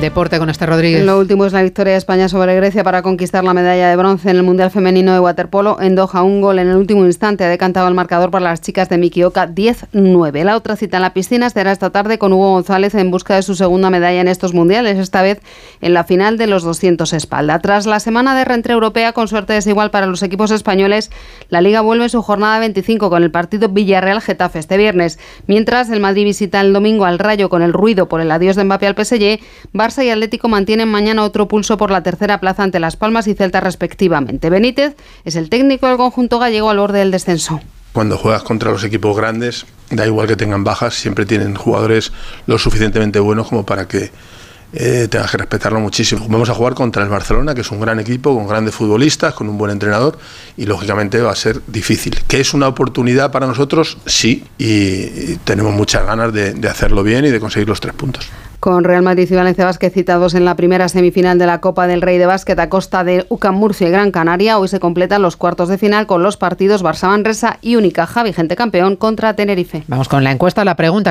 Deporte con este Rodríguez. Lo último es la victoria de España sobre Grecia para conquistar la medalla de bronce en el Mundial Femenino de Waterpolo. En Doha, un gol en el último instante ha decantado el marcador para las chicas de Mikioka 10-9. La otra cita en la piscina será esta tarde con Hugo González en busca de su segunda medalla en estos mundiales, esta vez en la final de los 200 espalda. Tras la semana de reentré europea, con suerte desigual para los equipos españoles, la Liga vuelve su jornada 25 con el partido Villarreal-Getafe este viernes. Mientras el Madrid visita el domingo al Rayo con el ruido por el adiós de Mbappé al PSG, Barça y Atlético mantienen mañana otro pulso por la tercera plaza ante Las Palmas y Celta respectivamente. Benítez es el técnico del conjunto gallego al borde del descenso. Cuando juegas contra los equipos grandes, da igual que tengan bajas, siempre tienen jugadores lo suficientemente buenos como para que eh, tengas que respetarlo muchísimo. Vamos a jugar contra el Barcelona, que es un gran equipo, con grandes futbolistas, con un buen entrenador, y lógicamente va a ser difícil. ¿Que es una oportunidad para nosotros? Sí, y tenemos muchas ganas de, de hacerlo bien y de conseguir los tres puntos con Real Madrid y Valencia Básquet citados en la primera semifinal de la Copa del Rey de Básquet a costa de UCAM Murcia y Gran Canaria. Hoy se completan los cuartos de final con los partidos Barça Manresa y Unicaja, vigente campeón, contra Tenerife. Vamos con la encuesta, la pregunta